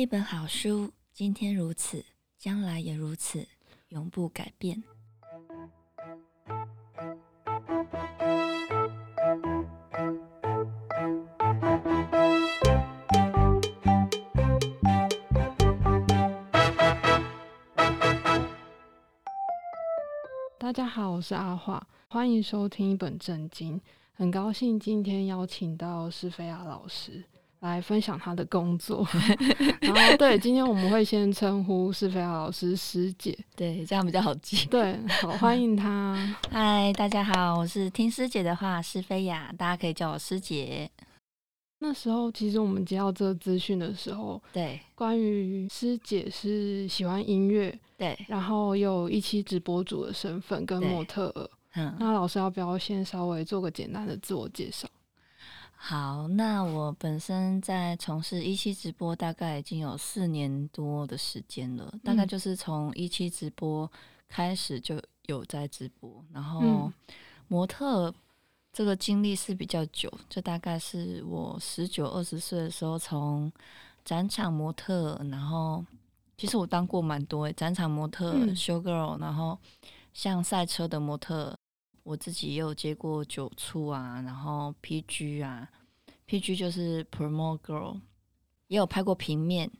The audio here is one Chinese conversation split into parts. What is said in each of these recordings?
一本好书，今天如此，将来也如此，永不改变。大家好，我是阿华，欢迎收听一本正经。很高兴今天邀请到施菲亚老师来分享他的工作。然后，对，今天我们会先称呼施菲亚老师师姐，对，这样比较好记。对，好，欢迎他。嗨，大家好，我是听师姐的话，施菲亚，大家可以叫我师姐。那时候，其实我们接到这个资讯的时候，对，关于师姐是喜欢音乐，对，然后有一期直播主的身份跟模特儿，嗯，那老师要不要先稍微做个简单的自我介绍？好，那我本身在从事一期直播，大概已经有四年多的时间了，大概就是从一期直播开始就有在直播，然后模特。这个经历是比较久，就大概是我十九二十岁的时候，从展场模特，然后其实我当过蛮多诶，展场模特、嗯、show girl，然后像赛车的模特，我自己也有接过酒促啊，然后 PG 啊，PG 就是 promote girl，也有拍过平面，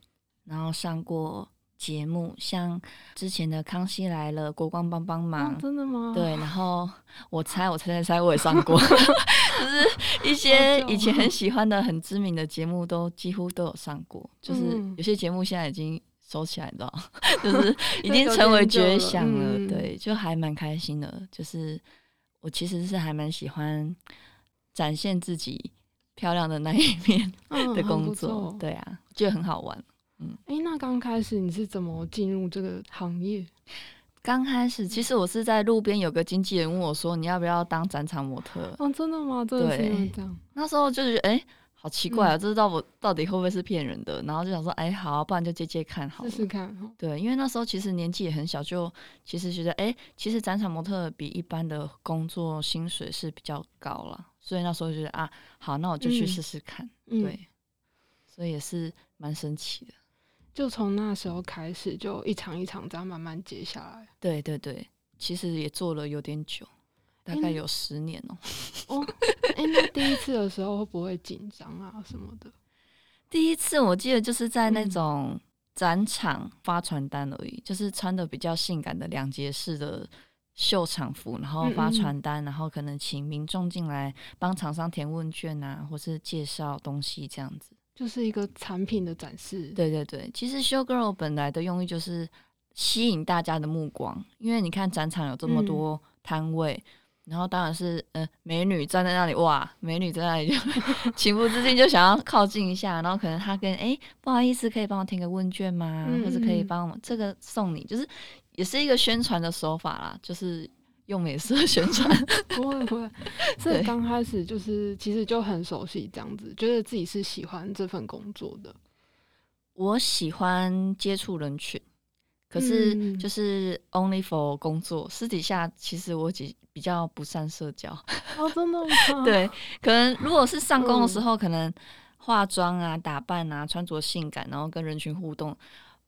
然后上过。节目像之前的《康熙来了》，国光帮帮忙，哦，真的吗？对，然后我猜，我猜猜猜，我也上过，就是一些以前很喜欢的、很知名的节目，都几乎都有上过。就是有些节目现在已经收起来了，嗯、就是 已经成为绝响了。了对，就还蛮开心的。就是我其实是还蛮喜欢展现自己漂亮的那一面 的工作。嗯、对啊，觉得很好玩。嗯，哎、欸，那刚开始你是怎么进入这个行业？刚开始，其实我是在路边有个经纪人问我说：“你要不要当展场模特？”哦，真的吗？真的是这样。那时候就是哎、欸，好奇怪啊，嗯、这知道我到底会不会是骗人的？然后就想说：“哎、欸，好、啊，不然就接接看好，了试试看。”对，因为那时候其实年纪也很小，就其实觉得哎、欸，其实展场模特比一般的工作薪水是比较高了，所以那时候就觉得啊，好，那我就去试试看。嗯、对，所以也是蛮神奇的。就从那时候开始，就一场一场这样慢慢接下来。对对对，其实也做了有点久，大概有十年喔。哦，哎，那第一次的时候会不会紧张啊什么的？第一次我记得就是在那种展场发传单而已，嗯、就是穿的比较性感的两节式的秀场服，然后发传单，嗯嗯，然后可能请民众进来帮厂商填问卷啊，或是介绍东西这样子。就是一个产品的展示，对对对。其实 show girl 本来的用意就是吸引大家的目光，因为你看展场有这么多摊位，嗯、然后当然是呃美女站在那里，哇，美女在那里就 情不自禁就想要靠近一下，然后可能他跟哎不好意思，可以帮我填个问卷吗？嗯、或者可以帮我这个送你，就是也是一个宣传的手法啦，就是。用美色宣传，不会不会，所以刚开始就是其实就很熟悉这样子，觉得自己是喜欢这份工作的。我喜欢接触人群，可是就是 only for 工作，私底下其实我比比较不善社交。哦，真的吗？对，可能如果是上工的时候，可能化妆啊、打扮啊、穿着性感，然后跟人群互动，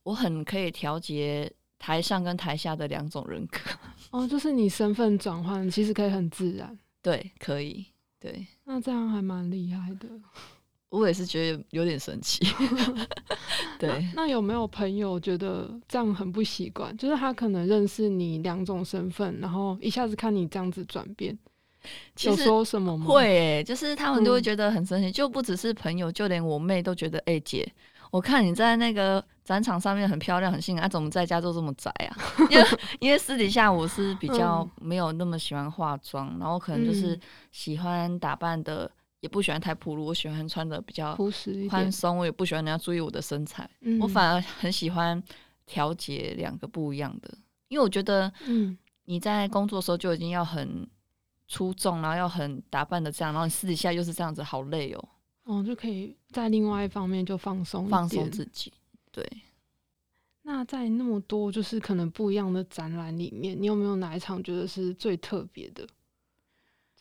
我很可以调节。台上跟台下的两种人格 哦，就是你身份转换其实可以很自然，对，可以，对，那这样还蛮厉害的。我也是觉得有点神奇，对那。那有没有朋友觉得这样很不习惯？就是他可能认识你两种身份，然后一下子看你这样子转变，有说什么吗？会、欸，就是他们都会觉得很神奇，嗯、就不只是朋友，就连我妹都觉得，哎、欸、姐。我看你在那个展场上面很漂亮很性感，啊，怎么在家都这么宅啊？因为因为私底下我是比较没有那么喜欢化妆，嗯、然后可能就是喜欢打扮的，也不喜欢太暴露，我喜欢穿的比较宽松，我也不喜欢人家注意我的身材，嗯、我反而很喜欢调节两个不一样的，因为我觉得，嗯你在工作的时候就已经要很出众，然后要很打扮的这样，然后你私底下又是这样子，好累哦。哦，就可以在另外一方面就放松，放松自己。对。那在那么多就是可能不一样的展览里面，你有没有哪一场觉得是最特别的？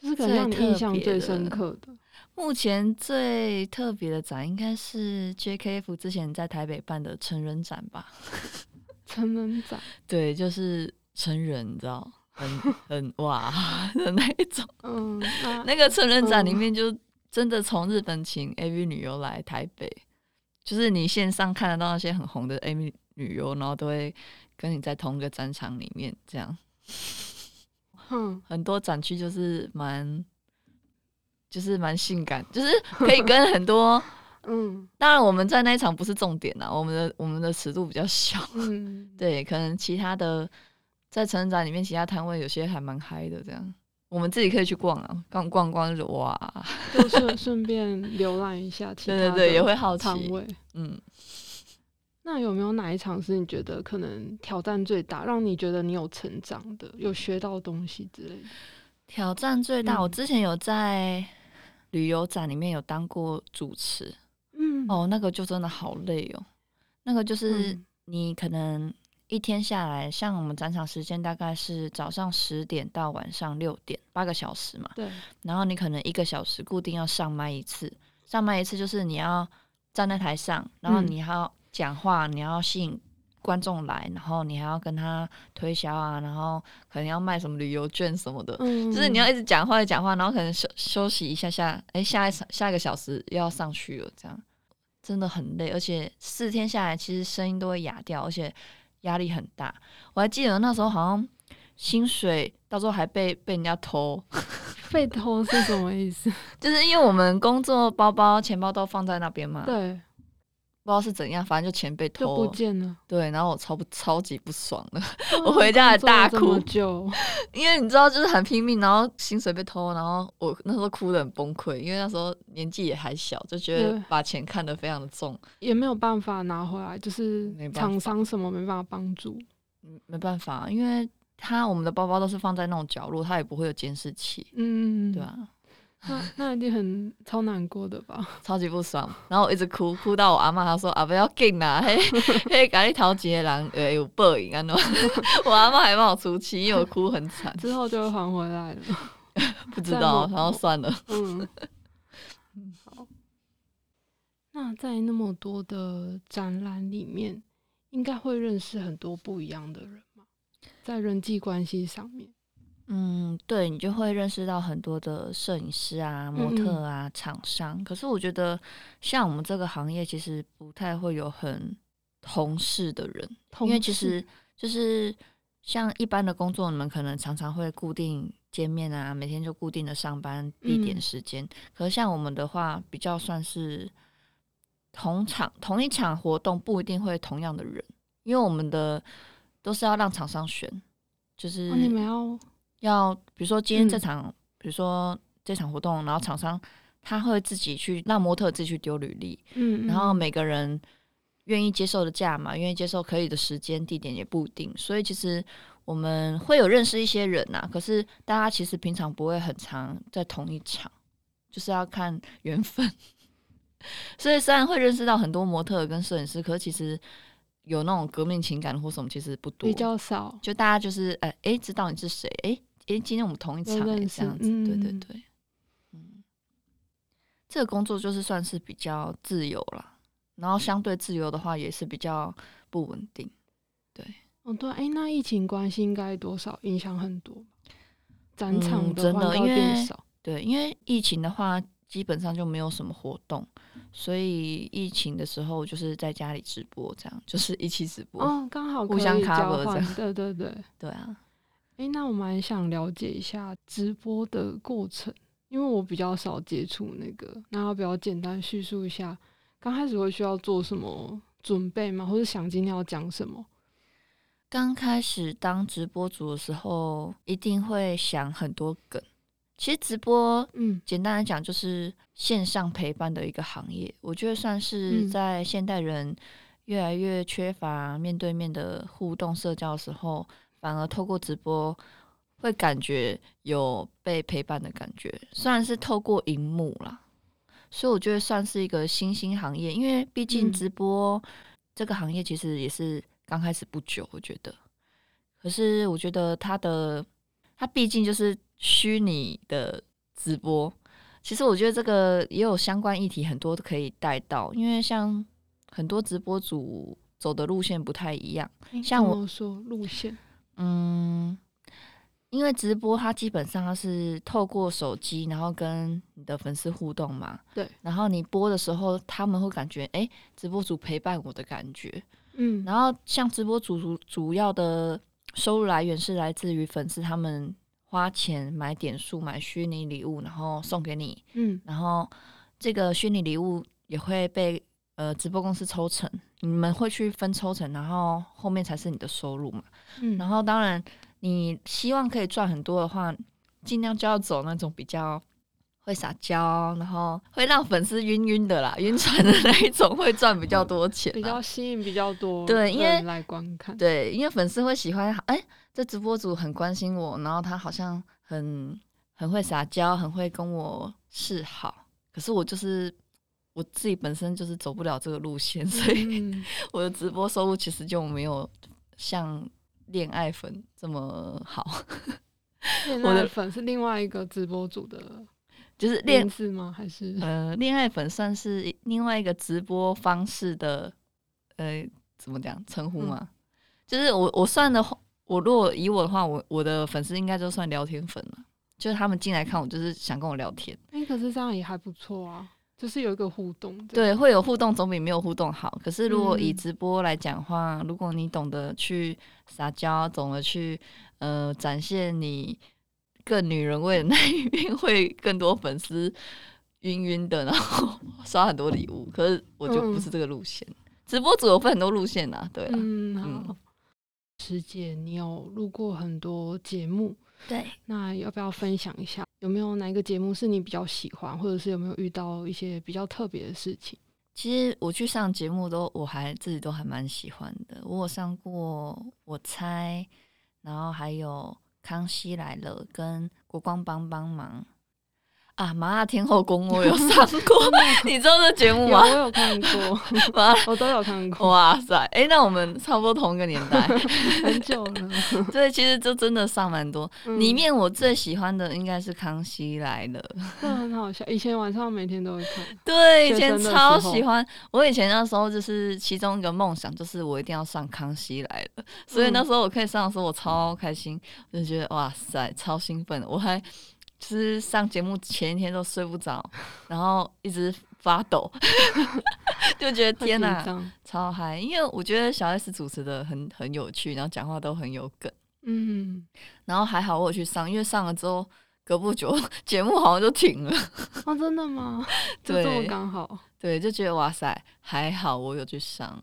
就是让你印象最深刻的。目前最特别的展应该是 JKF 之前在台北办的成人展吧？成人展，对，就是成人，你知道，很很哇的那一种。嗯，那，那个成人展里面就真的从日本请 AV 女优来台北，就是你线上看得到那些很红的 AV 女优，然后都会跟你在同一个展场里面这样。嗯，很多展区就是蛮。就是蛮性感，就是可以跟很多，嗯，当然我们在那一场不是重点啦，我们的我们的尺度比较小，嗯，对，可能其他的在成人展里面其他摊位有些还蛮嗨的，这样。我们自己可以去逛啊，逛逛逛就哇，就顺顺便浏览一下其他的，对对对，也会好奇，嗯，那有没有哪一场是你觉得可能挑战最大，让你觉得你有成长的，有学到东西之类的？挑战最大，嗯、我之前有在。旅游展里面有当过主持，嗯，哦，那个就真的好累哦。那个就是你可能一天下来，嗯、像我们展场时间大概是早上十点到晚上六点，八个小时嘛。对。然后你可能一个小时固定要上麦一次，上麦一次就是你要站在台上，然后你要讲话，嗯、你要吸引。观众来，然后你还要跟他推销啊，然后可能要卖什么旅游券什么的，嗯、就是你要一直讲话，讲话，然后可能休休息一下下，哎，下一场下一个小时又要上去了，这样真的很累，而且四天下来其实声音都会哑掉，而且压力很大。我还记得那时候好像薪水到时候还被被人家偷，被偷是什么意思？就是因为我们工作包包、钱包都放在那边嘛。对。不知道是怎样，反正就钱被偷不见了。对，然后我超不超级不爽的，嗯、我回家还大哭，因为你知道，就是很拼命，然后薪水被偷，然后我那时候哭的很崩溃，因为那时候年纪也还小，就觉得把钱看得非常的重，也没有办法拿回来，就是厂商什么没办法帮助，嗯，没办法，因为他我们的包包都是放在那种角落，他也不会有监视器，嗯，对啊。那那一定很超难过的吧？超级不爽，然后我一直哭，哭到我阿妈她说啊不要紧啦，嘿 嘿，赶紧逃劫人呃有报应啊喏，我阿妈还帮我出气，因为我哭很惨，之后就会还回来了，不知道，然后算了，嗯，好。那在那么多的展览里面，应该会认识很多不一样的人吗？在人际关系上面。嗯，对，你就会认识到很多的摄影师啊、模特啊、厂商。嗯、可是我觉得，像我们这个行业，其实不太会有很同事的人，因为其实就是像一般的工作，你们可能常常会固定见面啊，每天就固定的上班地点时间。嗯、可是像我们的话，比较算是同场同一场活动，不一定会同样的人，因为我们的都是要让厂商选，就是、哦、你们要。要比如说今天这场，嗯、比如说这场活动，然后厂商他会自己去让模特自己去丢履历，嗯，嗯，然后每个人愿意接受的价嘛，愿意接受可以的时间地点也不一定，所以其实我们会有认识一些人呐、啊，可是大家其实平常不会很常在同一场，就是要看缘分。所以虽然会认识到很多模特跟摄影师，可是其实有那种革命情感或什么其实不多，比较少，就大家就是哎哎、欸欸、知道你是谁哎。欸诶，今天我们同一场，这样子，嗯、对对对，嗯，这个工作就是算是比较自由了，然后相对自由的话，也是比较不稳定，对。哦，对，哎，那疫情关系应该多少影响很多，展场、嗯、真的因为对，因为疫情的话，基本上就没有什么活动，所以疫情的时候就是在家里直播，这样就是一起直播，哦，刚好互相 cover 这样，对对对，对啊。哎，那我蛮想了解一下直播的过程，因为我比较少接触那个，那要不要简单叙述一下，刚开始会需要做什么准备吗？或者想今天要讲什么？刚开始当直播主的时候，一定会想很多梗。其实直播，嗯，简单来讲就是线上陪伴的一个行业，我觉得算是在现代人越来越缺乏面对面的互动社交的时候。反而透过直播，会感觉有被陪伴的感觉。虽然是透过荧幕啦，所以我觉得算是一个新兴行业。因为毕竟直播这个行业其实也是刚开始不久，我觉得。可是我觉得它的，它毕竟就是虚拟的直播。其实我觉得这个也有相关议题，很多都可以带到，因为像很多直播主走的路线不太一样。像我说路线，嗯。因为直播，它基本上是透过手机，然后跟你的粉丝互动嘛。对。然后你播的时候，他们会感觉，哎，直播主陪伴我的感觉。嗯。然后，像直播主主主要的收入来源是来自于粉丝他们花钱买点数、买虚拟礼物，然后送给你。嗯。然后，这个虚拟礼物也会被呃直播公司抽成，你们会去分抽成，然后后面才是你的收入嘛。嗯。然后，当然。你希望可以赚很多的话，尽量就要走那种比较会撒娇，然后会让粉丝晕晕的啦，晕船的那一种，会赚比较多钱，比较吸引比较多对，因为来观看，对，因为粉丝会喜欢，哎、欸，这直播主很关心我，然后他好像很很会撒娇，很会跟我示好，可是我就是我自己本身就是走不了这个路线，所以 我的直播收入其实就没有像。恋爱粉这么好，我的粉是另外一个直播组的，就是恋字吗？还是呃，恋爱粉算是另外一个直播方式的，呃，怎么讲称呼吗？嗯、就是我我算的话，我如果以我的话，我我的粉丝应该就算聊天粉了，就是他们进来看我，就是想跟我聊天。哎、欸，可是这样也还不错啊。就是有一个互动，对，会有互动总比没有互动好。可是如果以直播来讲话，嗯、如果你懂得去撒娇，懂得去呃展现你更女人味的 那一面，会更多粉丝晕晕的，然后 刷很多礼物。可是我就不是这个路线，嗯、直播组有分很多路线啊，对啊。嗯，好。师姐，你有录过很多节目。对，那要不要分享一下？有没有哪一个节目是你比较喜欢，或者是有没有遇到一些比较特别的事情？其实我去上节目都，我还自己都还蛮喜欢的。我有上过我猜，然后还有康熙来了，跟国光帮帮忙。啊！麻辣天后宫我有上过 你知道这节目吗？我有看过，我都有看过。哇塞！哎、欸，那我们差不多同一个年代，很久了。对，其实就真的上蛮多。嗯、里面我最喜欢的应该是《康熙来了》，真的很好笑。以前晚上每天都会看。对，以前超喜欢。我以前那时候就是其中一个梦想，就是我一定要上《康熙来了》，所以那时候我可以上的时候，我超开心，我就觉得哇塞，超兴奋。我还。就是上节目前一天都睡不着，然后一直发抖，就觉得天哪，超嗨！因为我觉得小 S 主持的很很有趣，然后讲话都很有梗，嗯，然后还好我有去上，因为上了之后隔不久 节目好像就停了。哦，真的吗？对这么刚好？对，就觉得哇塞，还好我有去上，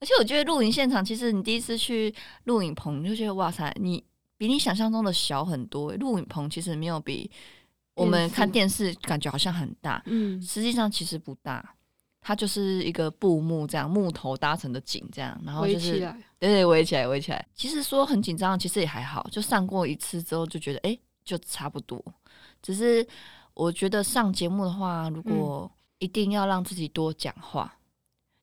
而且我觉得录影现场，其实你第一次去录影棚，你就觉得哇塞，你。比你想象中的小很多，录影棚其实没有比我们看电视感觉好像很大，嗯，实际上其实不大，它就是一个布幕这样木头搭成的景这样，然后就是对对围起来围起来。其实说很紧张，其实也还好，就上过一次之后就觉得哎、欸，就差不多。只是我觉得上节目的话，如果一定要让自己多讲话，嗯、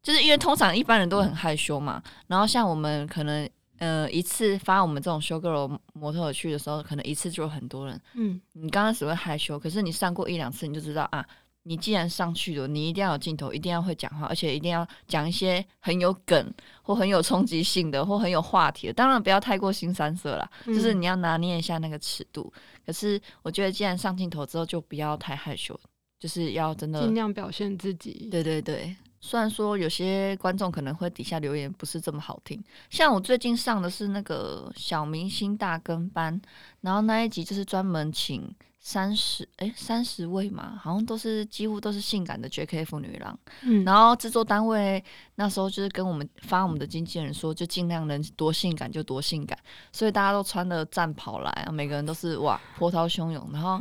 就是因为通常一般人都会很害羞嘛，然后像我们可能。呃，一次发我们这种 show girl 模特去的时候，可能一次就有很多人。嗯，你刚开始会害羞，可是你上过一两次，你就知道啊，你既然上去了，你一定要有镜头，一定要会讲话，而且一定要讲一些很有梗或很有冲击性的或很有话题的。当然不要太过新三色啦，嗯、就是你要拿捏一下那个尺度。可是我觉得，既然上镜头之后，就不要太害羞，就是要真的尽量表现自己。对对对。虽然说有些观众可能会底下留言不是这么好听，像我最近上的是那个小明星大跟班，然后那一集就是专门请三十哎三十位嘛，好像都是几乎都是性感的 JKF 女郎，嗯，然后制作单位那时候就是跟我们发我们的经纪人说，就尽量能多性感就多性感，所以大家都穿的战袍来，每个人都是哇波涛汹涌，然后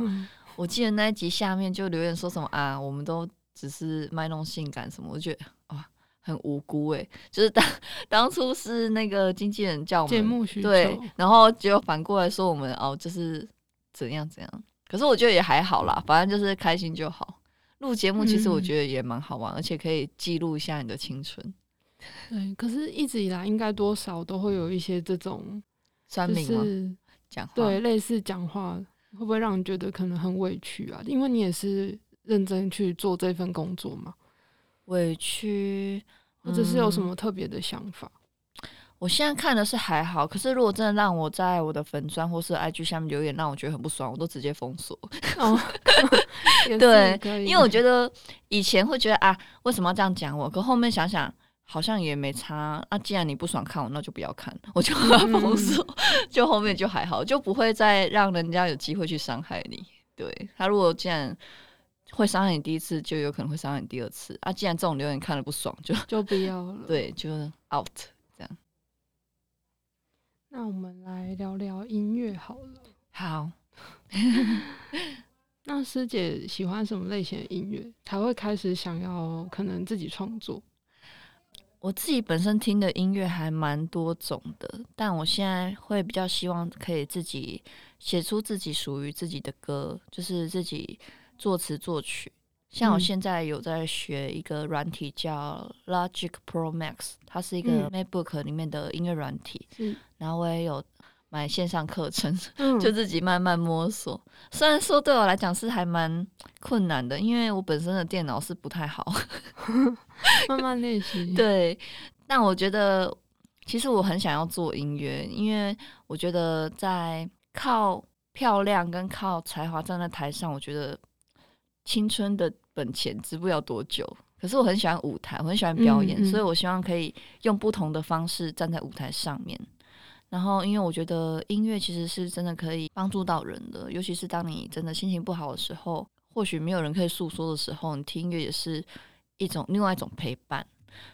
我记得那一集下面就留言说什么啊，我们都。只是卖弄性感什么，我觉得哇，很无辜诶。就是 当当初是那个经纪人叫我们节目，对，然后结果反过来说我们哦，就是怎样怎样。可是我觉得也还好啦，反正就是开心就好。录节目其实我觉得也蛮好玩，嗯、而且可以记录一下你的青春。对，可是一直以来应该多少都会有一些这种酸民吗？就是讲话，对，类似讲话。会不会让你觉得可能很委屈啊？因为你也是认真去做这份工作吗。委屈，或者是有什么特别的想法？嗯，我现在看的是还好，可是如果真的让我在我的粉砖或是 IG 下面留言，让我觉得很不爽，我都直接封锁。哦，对，因为我觉得以前会觉得啊，为什么要这样讲我？可后面想想，好像也没差。啊，既然你不爽看我，那就不要看，我就封锁。嗯、就后面就还好，就不会再让人家有机会去伤害你。对，他如果既然。会伤害你第一次，就有可能会伤害你第二次啊！既然这种留言看了不爽，就就不要了。对，就 out 这样。那我们来聊聊音乐好了。好。那师姐喜欢什么类型的音乐？才会开始想要可能自己创作？我自己本身听的音乐还蛮多种的，但我现在会比较希望可以自己写出自己属于自己的歌，就是自己。作词作曲，像我现在有在学一个软体叫 Logic Pro Max，它是一个 MacBook 里面的音乐软体。嗯，然后我也有买线上课程，嗯，就自己慢慢摸索。虽然说对我来讲是还蛮困难的，因为我本身的电脑是不太好，慢慢练习。对，但我觉得其实我很想要做音乐，因为我觉得在靠漂亮跟靠才华站在台上，我觉得。青春的本钱值不了多久，可是我很喜欢舞台，我很喜欢表演，嗯嗯，所以我希望可以用不同的方式站在舞台上面。然后，因为我觉得音乐其实是真的可以帮助到人的，尤其是当你真的心情不好的时候，或许没有人可以诉说的时候，你听音乐也是一种另外一种陪伴。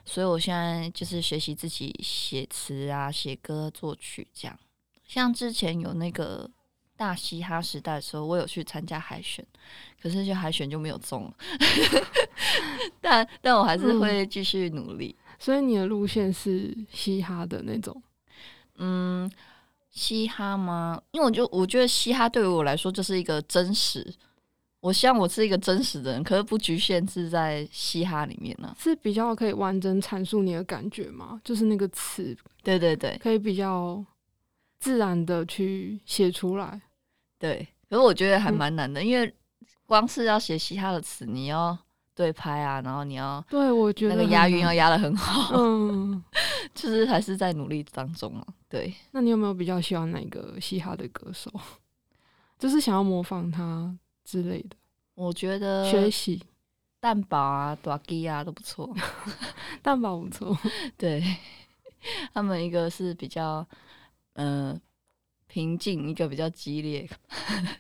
所以我现在就是学习自己写词啊、写歌、作曲这样。像之前有那个。大嘻哈时代的时候，我有去参加海选，可是就海选就没有中，但但我还是会继续努力。嗯，所以你的路线是嘻哈的那种？嗯，嘻哈吗？因为我就我觉得嘻哈对于我来说就是一个真实。我希望我是一个真实的人，可是不局限是在嘻哈里面呢，是比较可以完整阐述你的感觉吗？就是那个词，对对对，可以比较自然的去写出来。对，可是我觉得还蛮难的，嗯、因为光是要写嘻哈的词，你要对拍啊，然后你要对我觉得那个押韵要押的很好，嗯，就是还是在努力当中啊。对，那你有没有比较喜欢哪个嘻哈的歌手？就是想要模仿他之类的？我觉得学习蛋堡啊、大鸡啊都不错，蛋堡不错，对他们一个是比较嗯。呃平静一个比较激烈，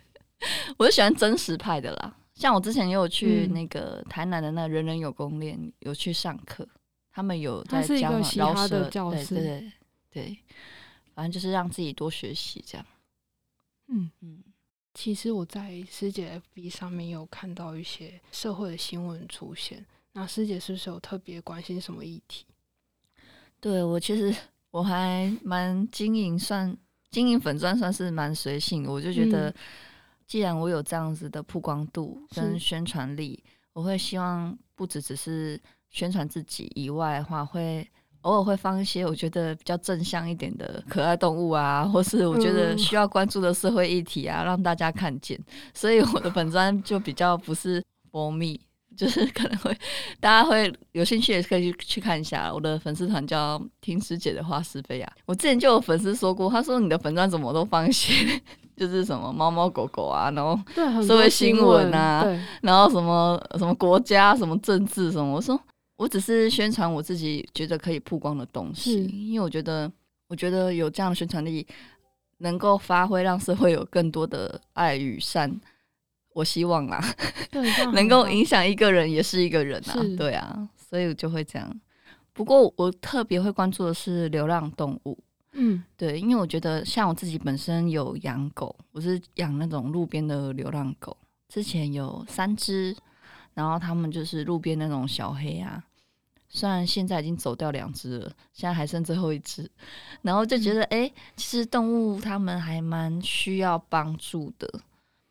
我就喜欢真实派的啦。像我之前也有去那个台南的那人人有功练，有去上课，他们有在教饶舌的教室，对对对，反正就是让自己多学习这样。嗯嗯，其实我在师姐 FB 上面有看到一些社会的新闻出现，那师姐是不是有特别关心什么议题？对，我其实我还蛮经营算。经营粉钻算是蛮随性，我就觉得，既然我有这样子的曝光度跟宣传力，我会希望不只只是宣传自己以外的话，会偶尔会放一些我觉得比较正向一点的可爱动物啊，或是我觉得需要关注的社会议题啊，让大家看见。所以我的粉专就比较不是 for me。就是可能会，大家会有兴趣也可以去去看一下我的粉丝团，叫听师姐的话是非呀。我之前就有粉丝说过，他说你的粉钻怎么都放一些，就是什么猫猫狗狗啊，然后社会新闻啊，然后什么什么国家什么政治什么。我说我只是宣传我自己觉得可以曝光的东西，因为我觉得我觉得有这样的宣传力，能够发挥让社会有更多的爱与善。我希望啦，能够影响一个人也是一个人啊，对啊，所以就会这样。不过我特别会关注的是流浪动物，嗯，对，因为我觉得像我自己本身有养狗，我是养那种路边的流浪狗，之前有三只，然后他们就是路边那种小黑啊，虽然现在已经走掉两只了，现在还剩最后一只，然后就觉得哎、嗯。欸，其实动物他们还蛮需要帮助的。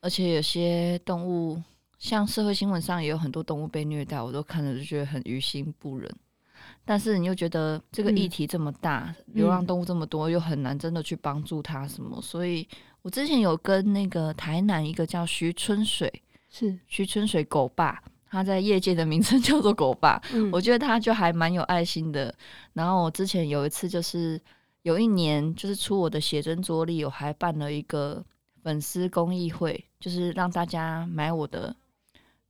而且有些动物，像社会新闻上也有很多动物被虐待，我都看了就觉得很于心不忍。但是你又觉得这个议题这么大，嗯、流浪动物这么多，又很难真的去帮助它什么。所以我之前有跟那个台南一个叫徐春水，是徐春水狗爸，他在业界的名称 叫做狗爸。嗯、我觉得他就还蛮有爱心的。然后我之前有一次就是有一年，就是出我的写真桌历，我还办了一个粉丝公益会，就是让大家买我的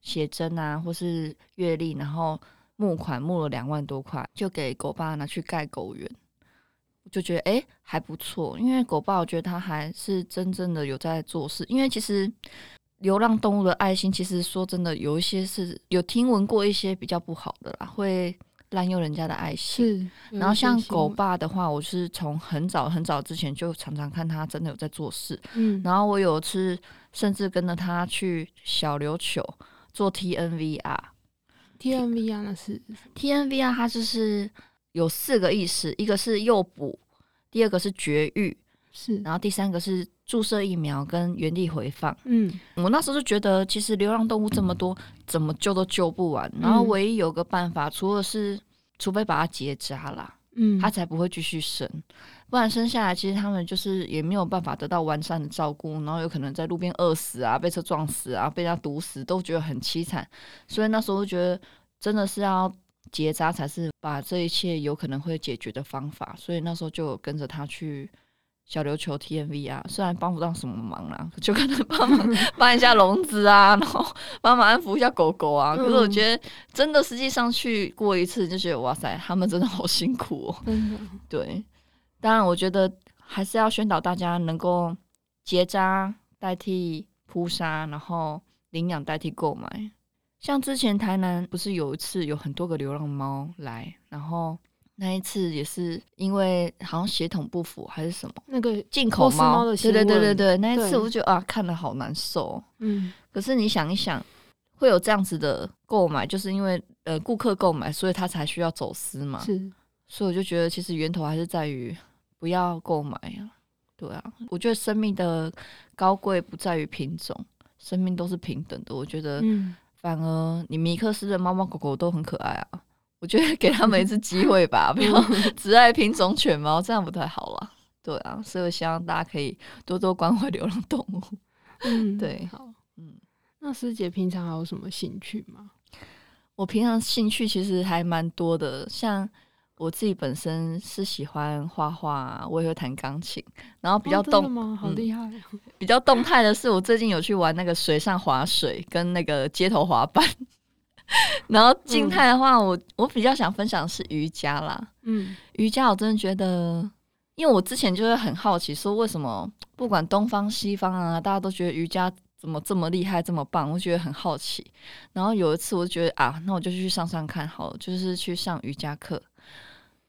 写真啊，或是月历，然后募款募了两万多块，就给狗爸拿去盖狗园。我就觉得哎、还不错，因为狗爸我觉得他还是真正的有在做事，因为其实流浪动物的爱心，其实说真的有一些是有听闻过一些比较不好的啦，会。滥用人家的爱心，然后像狗爸的话，我是从很早很早之前就常常看他真的有在做事。嗯，然后我有次甚至跟着他去小琉球做 TNVR。TNVR 那是 TNVR，它就是有四个意思：一个是诱捕，第二个是绝育，是，然后第三个是注射疫苗跟原地回放。嗯，我那时候就觉得，其实流浪动物这么多，怎么救都救不完。然后唯一有个办法，除了是除非把它结扎啦，嗯，它才不会继续生，不然生下来其实他们就是也没有办法得到完善的照顾，然后有可能在路边饿死啊，被车撞死啊，被人家毒死，都觉得很凄惨。所以那时候就觉得真的是要结扎才是把这一切有可能会解决的方法，所以那时候就跟着他去。小琉球 TNV 啊，虽然帮不到什么忙啦，就可能帮忙 搬一下笼子啊，然后帮忙安抚一下狗狗啊。可是我觉得，真的实际上去过一次，就觉得哇塞，他们真的好辛苦哦。对，当然我觉得还是要宣导大家能够结扎代替扑杀，然后领养代替购买。像之前台南不是有一次有很多个流浪猫来，然后。那一次也是因为好像血统不符还是什么，那个进口猫的，对对对对对，那一次我就觉得啊，看了好难受。嗯，可是你想一想，会有这样子的购买，就是因为呃顾客购买，所以他才需要走私嘛。是，所以我就觉得其实源头还是在于不要购买啊。对啊，我觉得生命的高贵不在于品种，生命都是平等的。我觉得，反而你米克斯的猫猫狗狗都很可爱啊。我觉得给他们一次机会吧，不要 只爱品种犬猫，这样不太好了。对啊，所以我希望大家可以多多关怀流浪动物。嗯，对，好，嗯，那师姐平常还有什么兴趣吗？我平常兴趣其实还蛮多的，像我自己本身是喜欢画画，我也会弹钢琴，然后比较动，吗？好厉害！嗯，比较动态的是，我最近有去玩那个水上滑水跟那个街头滑板。然后静态的话，嗯、我我比较想分享的是瑜伽啦。嗯，瑜伽我真的觉得，因为我之前就是很好奇，说为什么不管东方西方啊，大家都觉得瑜伽怎么这么厉害，这么棒，我觉得很好奇。然后有一次，我就觉得啊，那我就去上上看好了，就是去上瑜伽课。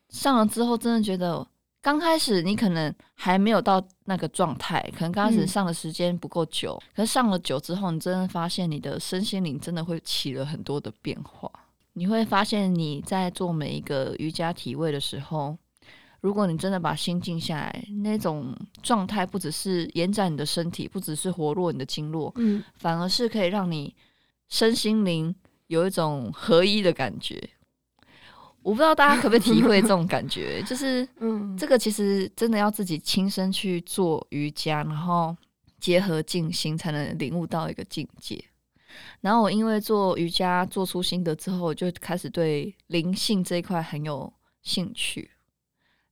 上了之后，真的觉得。刚开始你可能还没有到那个状态，可能刚开始上的时间不够久，嗯、可是上了久之后，你真的发现你的身心灵真的会起了很多的变化。你会发现你在做每一个瑜伽体位的时候，如果你真的把心静下来，那种状态不只是延展你的身体，不只是活络你的经络，嗯，反而是可以让你身心灵有一种合一的感觉。我不知道大家可不可以体会这种感觉，就是，嗯，这个其实真的要自己亲身去做瑜伽，然后结合静心，才能领悟到一个境界。然后我因为做瑜伽做出心得之后，就开始对灵性这一块很有兴趣。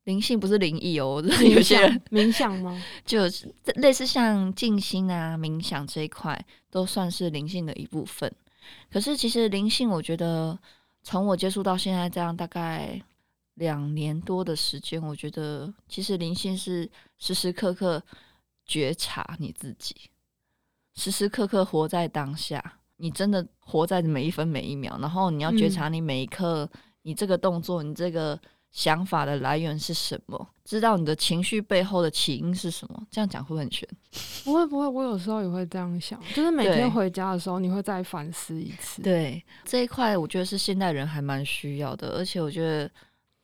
灵性不是灵异哦，有些人冥想吗？就是类似像静心啊、冥想这一块，都算是灵性的一部分。可是其实灵性，我觉得。从我接触到现在这样大概两年多的时间，我觉得其实灵性是时时刻刻觉察你自己，时时刻刻活在当下。你真的活在每一分每一秒，然后你要觉察你每一刻，你这个动作，你这个。想法的来源是什么？知道你的情绪背后的起因是什么？这样讲会不会很悬。不会不会，我有时候也会这样想，就是每天回家的时候，你会再反思一次。对，这一块，我觉得是现代人还蛮需要的，而且我觉得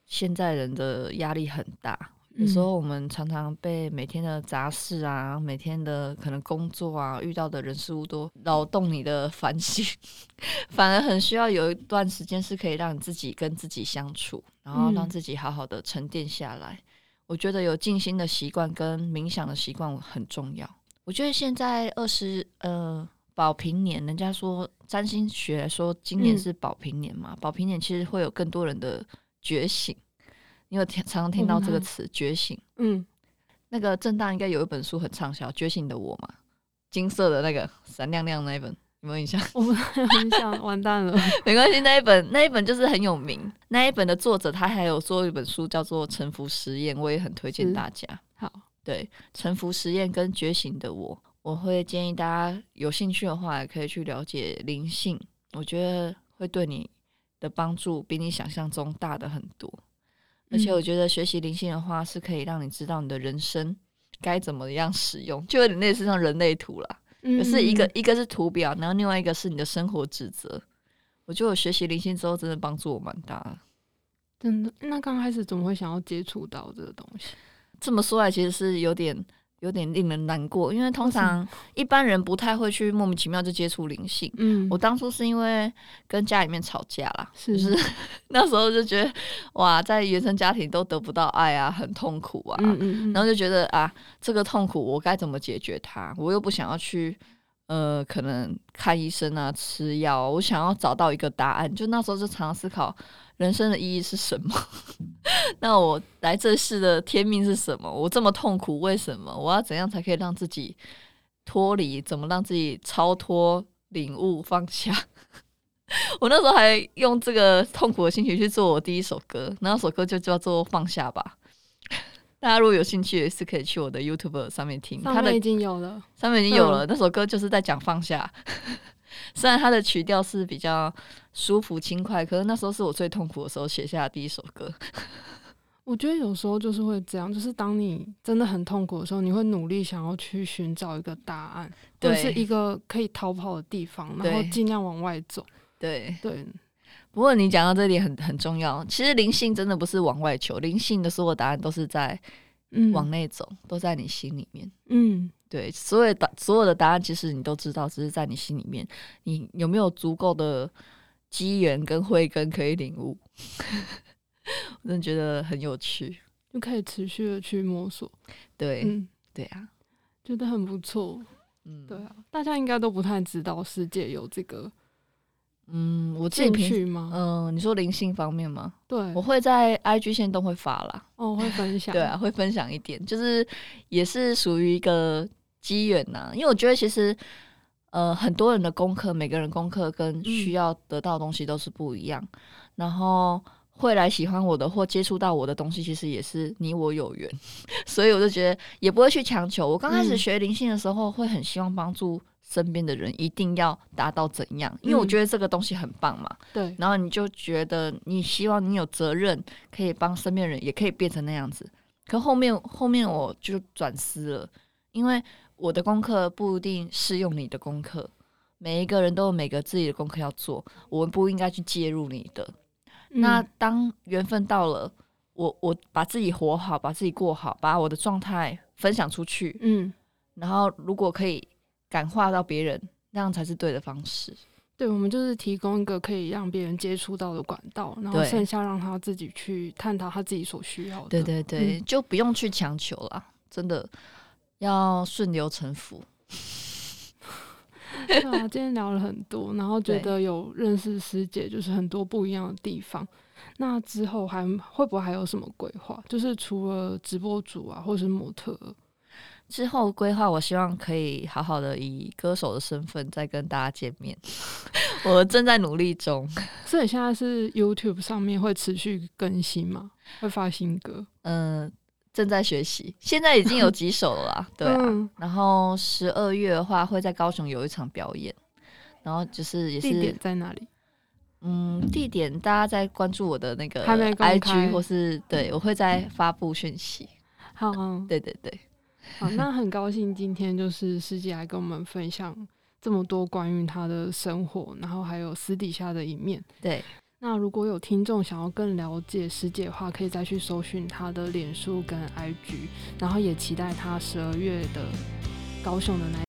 现在人的压力很大。有时候我们常常被每天的杂事啊，每天的可能工作啊，遇到的人事物都扰动你的反省，反而很需要有一段时间是可以让你自己跟自己相处，然后让自己好好的沉淀下来。嗯、我觉得有静心的习惯跟冥想的习惯很重要。我觉得现在二十呃保平年，人家说占星学说今年是保平年嘛，宝瓶、嗯、年其实会有更多人的觉醒。你有听常常听到这个词“觉醒”？嗯，那个正大应该有一本书很畅销，《觉醒的我》嘛，金色的那个闪亮亮那一本。有没有印象？我们很想完蛋了。没关系，那一本那一本就是很有名。那一本的作者他还有做一本书叫做《沉浮实验》，我也很推荐大家。好，对，《沉浮实验》跟《觉醒的我》，我会建议大家有兴趣的话，也可以去了解灵性。我觉得会对你的帮助比你想象中大的很多。而且我觉得学习灵性的话，是可以让你知道你的人生该怎么样使用，就有点类似像人类图啦。可是一个一个是图表，然后另外一个是你的生活职责。我觉得我学习灵性之后，真的帮助我蛮大的。真的？那刚开始怎么会想要接触到这个东西？这么说来，其实是有点。有点令人难过，因为通常一般人不太会去莫名其妙就接触灵性。嗯，我当初是因为跟家里面吵架啦，是，是 那时候就觉得哇，在原生家庭都得不到爱啊，很痛苦啊。嗯嗯嗯，然后就觉得啊，这个痛苦我该怎么解决它？我又不想要去呃，可能看医生啊，吃药，我想要找到一个答案。就那时候就常常思考。人生的意义是什么？那我来这世的天命是什么？我这么痛苦，为什么？我要怎样才可以让自己脱离？怎么让自己超脱、领悟、放下？我那时候还用这个痛苦的心情去做我第一首歌，那首歌就叫做《放下吧》。大家如果有兴趣，也是可以去我的 YouTube 上面听。上面已经有了，上面已经有了。那首歌就是在讲放下。虽然它的曲调是比较舒服轻快，可是那时候是我最痛苦的时候写下的第一首歌。我觉得有时候就是会这样，就是当你真的很痛苦的时候，你会努力想要去寻找一个答案，对或者是一个可以逃跑的地方，然后尽量往外走。对对。对不过你讲到这里很很重要，其实灵性真的不是往外求，灵性的所有答案都是在往内走，嗯、都在你心里面。嗯。对，所有答所有的答案，其实你都知道，只是在你心里面，你有没有足够的机缘跟慧根可以领悟？我真的觉得很有趣，就可以持续的去摸索。对，嗯，对啊，觉得很不错。嗯，对啊，大家应该都不太知道世界有这个。嗯，我进去吗？嗯、呃，你说灵性方面吗？对，我会在 IG 线都会发啦。哦，会分享。对啊，会分享一点，就是也是属于一个。机缘呐，因为我觉得其实，呃，很多人的功课，每个人功课跟需要得到的东西都是不一样。嗯、然后会来喜欢我的或接触到我的东西，其实也是你我有缘，所以我就觉得也不会去强求。我刚开始学灵性的时候，会很希望帮助身边的人，一定要达到怎样，因为我觉得这个东西很棒嘛。对、嗯。然后你就觉得你希望你有责任可以帮身边人，也可以变成那样子。可后面后面我就转思了，因为。我的功课不一定适用你的功课，每一个人都有每个自己的功课要做，我们不应该去介入你的。嗯、那当缘分到了，我我把自己活好，把自己过好，把我的状态分享出去，嗯，然后如果可以感化到别人，那样才是对的方式。对，我们就是提供一个可以让别人接触到的管道，然后剩下让他自己去探讨他自己所需要的。对对对，嗯、就不用去强求了，真的。要顺流成佛。对啊，今天聊了很多，然后觉得有认识师姐，就是很多不一样的地方。那之后还会不会还有什么规划？就是除了直播主啊，或是模特，之后规划，我希望可以好好的以歌手的身份再跟大家见面。我正在努力中。所以现在是 YouTube 上面会持续更新吗？会发新歌？嗯。正在学习，现在已经有几首了啦，对啊。嗯、然后十二月的话，会在高雄有一场表演，然后就是也是地点在哪里？嗯，地点大家在关注我的那个 IG 或是对，我会在发布讯息。好、啊，对对对，好，那很高兴今天就是师姐来跟我们分享这么多关于她的生活，然后还有私底下的一面，对。那如果有听众想要更了解师姐的话，可以再去搜寻她的脸书跟 IG，然后也期待她十二月的高雄的那